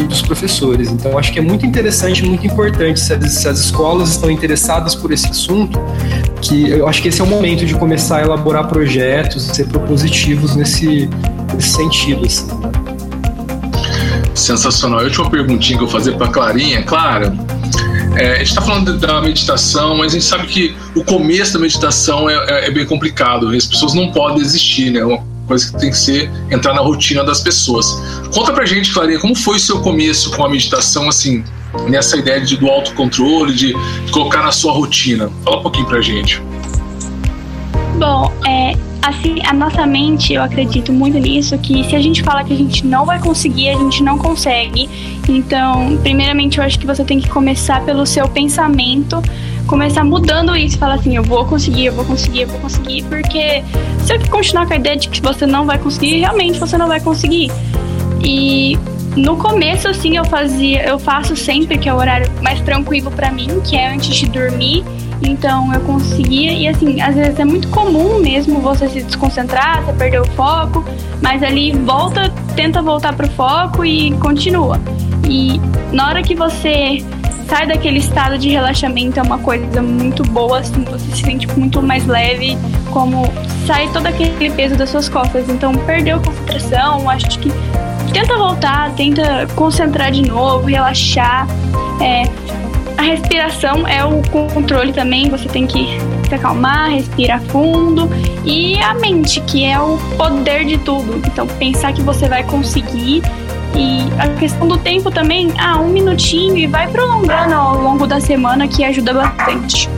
dos professores. Então acho que é muito interessante, muito importante se as, se as escolas estão interessadas por esse assunto, que eu acho que esse é o momento de começar a elaborar projetos, ser propositivos nesse, nesse sentido. Assim, né? Sensacional. A última perguntinha que eu vou fazer para Clarinha, Clara. É, a gente está falando da meditação, mas a gente sabe que o começo da meditação é, é, é bem complicado. As pessoas não podem existir, né? É uma coisa que tem que ser entrar na rotina das pessoas. Conta pra gente, Clarinha, como foi o seu começo com a meditação, assim, nessa ideia de, do autocontrole, de colocar na sua rotina? Fala um pouquinho pra gente. Bom, é, assim, a nossa mente, eu acredito muito nisso, que se a gente fala que a gente não vai conseguir, a gente não consegue. Então, primeiramente, eu acho que você tem que começar pelo seu pensamento, começar mudando isso, falar assim, eu vou conseguir, eu vou conseguir, eu vou conseguir, porque se eu continuar com a ideia de que você não vai conseguir, realmente você não vai conseguir. E no começo, assim, eu fazia, eu faço sempre que é o horário mais tranquilo para mim, que é antes de dormir. Então eu conseguia, e assim, às vezes é muito comum mesmo você se desconcentrar, você perder o foco, mas ali volta, tenta voltar pro foco e continua. E na hora que você sai daquele estado de relaxamento é uma coisa muito boa, assim, você se sente muito mais leve, como sai todo aquele peso das suas costas. Então perdeu concentração, acho que tenta voltar, tenta concentrar de novo, relaxar. É, a respiração é o controle também, você tem que se acalmar, respirar fundo. E a mente, que é o poder de tudo. Então, pensar que você vai conseguir. E a questão do tempo também, ah, um minutinho e vai prolongando ao longo da semana que ajuda bastante.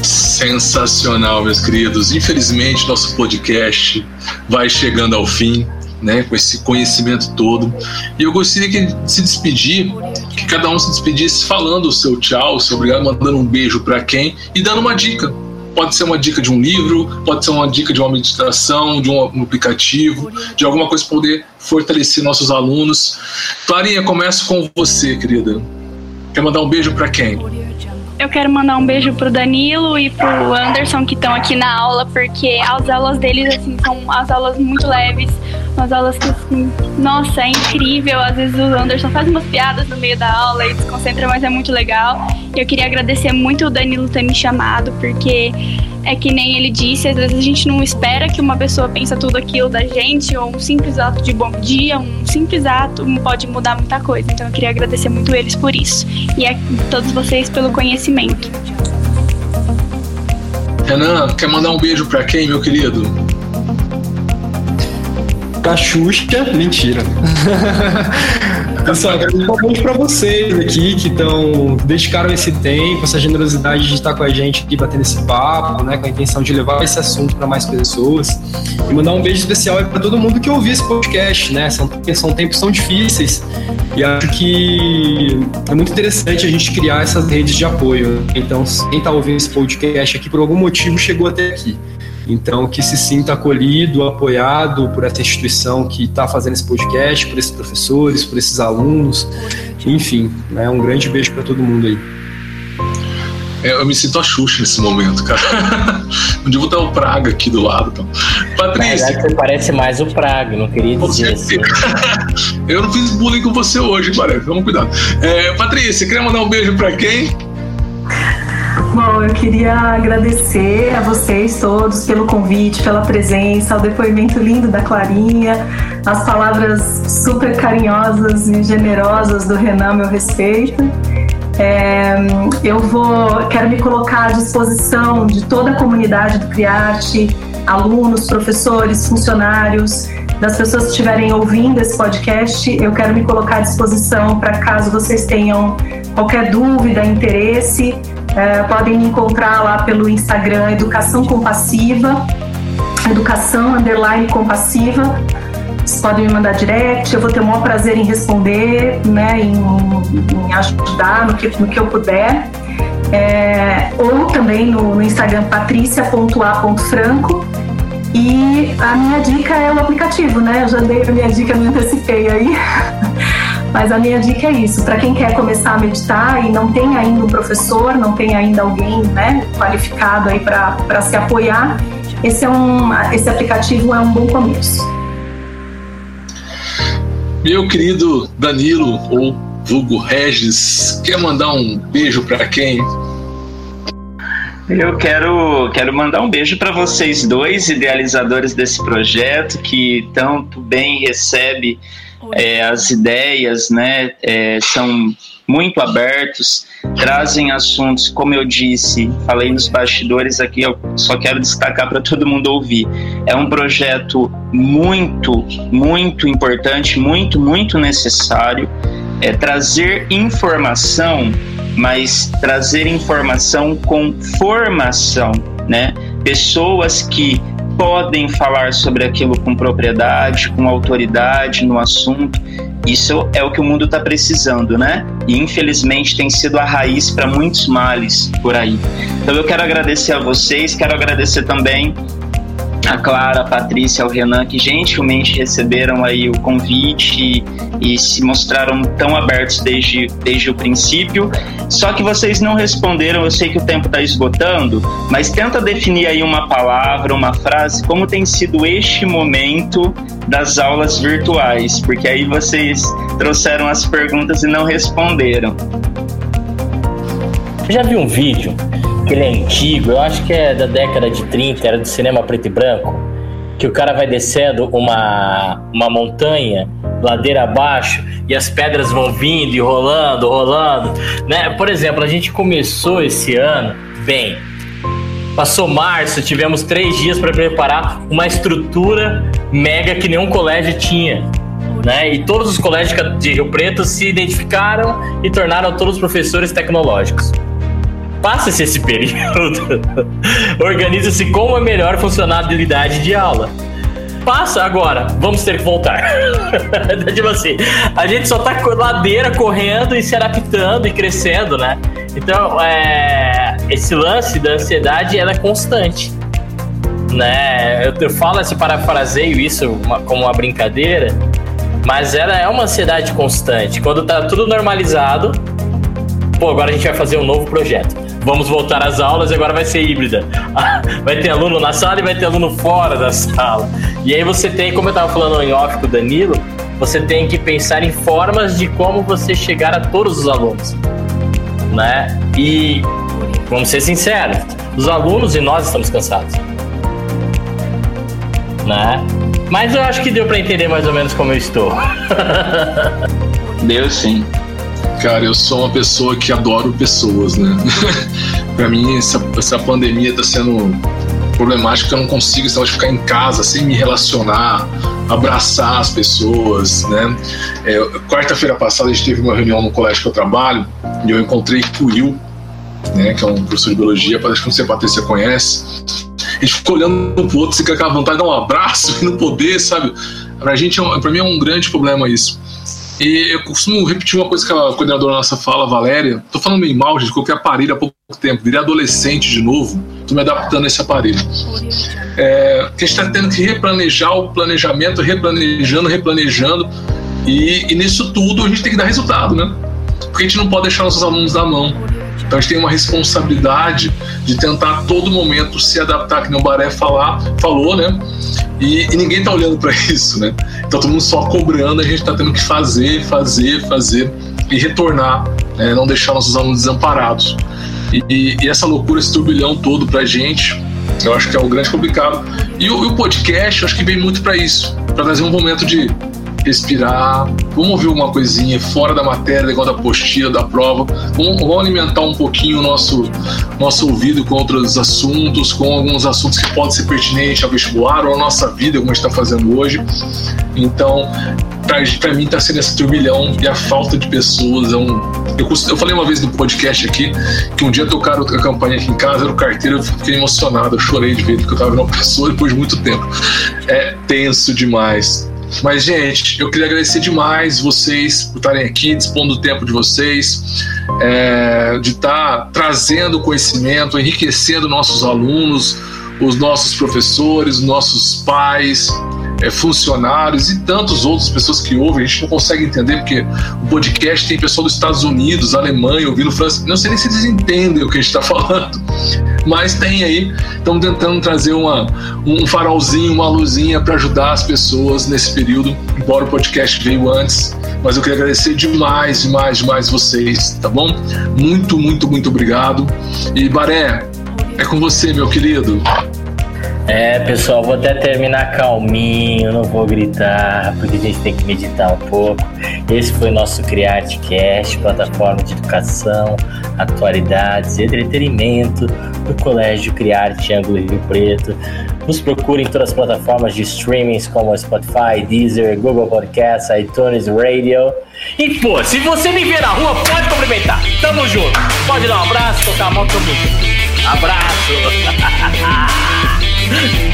Sensacional, meus queridos. Infelizmente, nosso podcast vai chegando ao fim, né, com esse conhecimento todo. E eu gostaria que se despedir, que cada um se despedisse falando o seu tchau, o seu obrigado, mandando um beijo para quem e dando uma dica. Pode ser uma dica de um livro, pode ser uma dica de uma meditação, de um aplicativo, de alguma coisa para poder fortalecer nossos alunos. Clarinha, começo com você, querida. Quer mandar um beijo para quem? Eu quero mandar um beijo pro Danilo e pro Anderson que estão aqui na aula, porque as aulas deles, assim, são as aulas muito leves, umas aulas que, assim, nossa, é incrível. Às vezes o Anderson faz umas piadas no meio da aula e desconcentra, mas é muito legal. E eu queria agradecer muito o Danilo ter me chamado, porque é que nem ele disse, às vezes a gente não espera que uma pessoa pense tudo aquilo da gente, ou um simples ato de bom dia, um simples ato pode mudar muita coisa. Então eu queria agradecer muito eles por isso. E a todos vocês pelo conhecimento. Renan, quer mandar um beijo para quem, meu querido? Pra Xuxa, mentira. Pessoal, principalmente para vocês aqui que estão dedicaram esse tempo, essa generosidade de estar com a gente aqui batendo esse papo, né, com a intenção de levar esse assunto para mais pessoas. E mandar um beijo especial para todo mundo que ouviu esse podcast, né? São, são tempos tão difíceis e acho que é muito interessante a gente criar essas redes de apoio. Então, quem está ouvindo esse podcast aqui por algum motivo chegou até aqui. Então, que se sinta acolhido, apoiado por essa instituição que está fazendo esse podcast, por esses professores, por esses alunos, enfim, né, um grande beijo para todo mundo aí. É, eu me sinto a Xuxa nesse momento, cara. Um dia vou dar o Praga aqui do lado. Então. Patrícia. Na você parece mais o Praga, não queria dizer assim. eu não fiz bullying com você hoje, parece. Vamos cuidar. É, Patrícia, queria mandar um beijo para quem? Bom, eu queria agradecer a vocês todos pelo convite, pela presença, o depoimento lindo da Clarinha, as palavras super carinhosas e generosas do Renan, meu respeito. É, eu vou, quero me colocar à disposição de toda a comunidade do Criarte, alunos, professores, funcionários, das pessoas que estiverem ouvindo esse podcast. Eu quero me colocar à disposição para caso vocês tenham qualquer dúvida, interesse. É, podem me encontrar lá pelo Instagram Educação Compassiva, Educação Underline Compassiva. Vocês podem me mandar direct, eu vou ter o maior prazer em responder, né, em, em ajudar no que, no que eu puder. É, ou também no, no Instagram patricia.a.franco. E a minha dica é o aplicativo, né? Eu já dei a minha dica, me antecipei aí. Mas a minha dica é isso: para quem quer começar a meditar e não tem ainda um professor, não tem ainda alguém né, qualificado aí para se apoiar, esse, é um, esse aplicativo é um bom começo. Meu querido Danilo, ou vulgo Regis, quer mandar um beijo para quem? Eu quero, quero mandar um beijo para vocês dois, idealizadores desse projeto, que tanto bem recebe é, as ideias, né? É, são muito abertos, trazem assuntos, como eu disse, falei nos bastidores aqui, eu só quero destacar para todo mundo ouvir. É um projeto muito, muito importante, muito, muito necessário. É trazer informação mas trazer informação com formação, né? Pessoas que podem falar sobre aquilo com propriedade, com autoridade no assunto. Isso é o que o mundo está precisando, né? E infelizmente tem sido a raiz para muitos males por aí. Então eu quero agradecer a vocês, quero agradecer também a Clara, a Patrícia, o Renan, que gentilmente receberam aí o convite e, e, se mostraram tão abertos desde, desde o princípio. Só que vocês não responderam, eu sei que o tempo está esgotando, mas tenta definir aí uma palavra, uma frase, como tem sido este momento das aulas virtuais, porque aí vocês trouxeram as perguntas e não responderam. já vi um vídeo que ele é antigo, eu acho que é da década de 30, era do cinema preto e branco, que o cara vai descendo uma, uma montanha, ladeira abaixo, e as pedras vão vindo e rolando, rolando, né? Por exemplo, a gente começou esse ano bem. Passou março, tivemos três dias para preparar uma estrutura mega que nenhum colégio tinha. Né? E todos os colégios de Rio Preto se identificaram e tornaram todos os professores tecnológicos. Passa-se esse período, organiza-se como é melhor funcionalidade de aula. Passa agora, vamos ter que voltar. tipo assim, a gente só tá ladeira correndo e se adaptando e crescendo, né? Então, é, esse lance da ansiedade ela é constante. Né? Eu, eu falo assim, parafraseio isso uma, como uma brincadeira, mas ela é uma ansiedade constante. Quando tá tudo normalizado, pô, agora a gente vai fazer um novo projeto vamos voltar às aulas e agora vai ser híbrida. Vai ter aluno na sala e vai ter aluno fora da sala. E aí você tem, como eu estava falando em off com o Danilo, você tem que pensar em formas de como você chegar a todos os alunos. Né? E vamos ser sinceros, os alunos e nós estamos cansados. Né? Mas eu acho que deu para entender mais ou menos como eu estou. deu sim. Cara, eu sou uma pessoa que adoro pessoas, né? para mim, essa, essa pandemia tá sendo problemática, eu não consigo de ficar em casa sem me relacionar, abraçar as pessoas, né? É, Quarta-feira passada a gente teve uma reunião no colégio que eu trabalho e eu encontrei o Will, né, que é um professor de biologia, acho que se a Patrícia conhece. A gente ficou olhando um pro outro, se com aquela vontade de dar um abraço e não poder, sabe? Pra gente, é pra mim é um grande problema isso. E eu costumo repetir uma coisa que a coordenadora nossa fala, Valéria. Tô falando meio mal, gente, coloquei aparelho há pouco tempo, virei adolescente de novo, tô me adaptando a esse aparelho. É, que a gente está tendo que replanejar o planejamento, replanejando, replanejando. E, e nisso tudo a gente tem que dar resultado, né? Porque a gente não pode deixar nossos alunos na mão. Então a gente tem uma responsabilidade de tentar a todo momento se adaptar, que nem o Baré falar, falou, né? E, e ninguém tá olhando para isso, né? Então todo mundo só cobrando, a gente tá tendo que fazer, fazer, fazer e retornar, né? não deixar nossos alunos desamparados. E, e, e, essa loucura, esse turbilhão todo pra gente, eu acho que é o grande complicado. E o, e o podcast, eu acho que vem muito para isso, para trazer um momento de respirar, vamos ouvir uma coisinha fora da matéria, da apostila, da prova, vamos, vamos, alimentar um pouquinho o nosso, nosso ouvido com outros assuntos, com alguns assuntos que podem ser pertinentes ao vestibular ou à nossa vida, como a gente está fazendo hoje. Então, para mim está sendo esse turbilhão e a falta de pessoas. É um, eu, eu, falei uma vez no podcast aqui que um dia tocaram a campanha aqui em casa, era o carteiro, eu fiquei emocionado, eu chorei de ver, porque eu estava vendo uma pessoa depois de muito tempo. É tenso demais. Mas, gente, eu queria agradecer demais vocês por estarem aqui, dispondo do tempo de vocês, é, de estar tá trazendo conhecimento, enriquecendo nossos alunos, os nossos professores, os nossos pais, é, funcionários e tantas outras pessoas que ouvem. A gente não consegue entender porque o podcast tem pessoal dos Estados Unidos, Alemanha, ouvindo França. Não sei nem se eles entendem o que a gente está falando, mas tem aí. Estamos tentando trazer uma, um farolzinho, uma luzinha para ajudar as pessoas nesse período, embora o podcast veio antes. Mas eu queria agradecer demais, demais, demais vocês, tá bom? Muito, muito, muito obrigado. E Baré, é com você, meu querido. É, pessoal, vou até terminar calminho, não vou gritar, porque a gente tem que meditar um pouco. Esse foi o nosso CriArteCast, plataforma de educação, atualidades e entretenimento do Colégio Criarte Ângulo Rio Preto. Nos procure em todas as plataformas de streamings como Spotify, Deezer, Google Podcasts, iTunes Radio. E pô, se você me ver na rua, pode cumprimentar. Tamo junto. Pode dar um abraço, tocar a mão, tamo junto. Abraço! はい。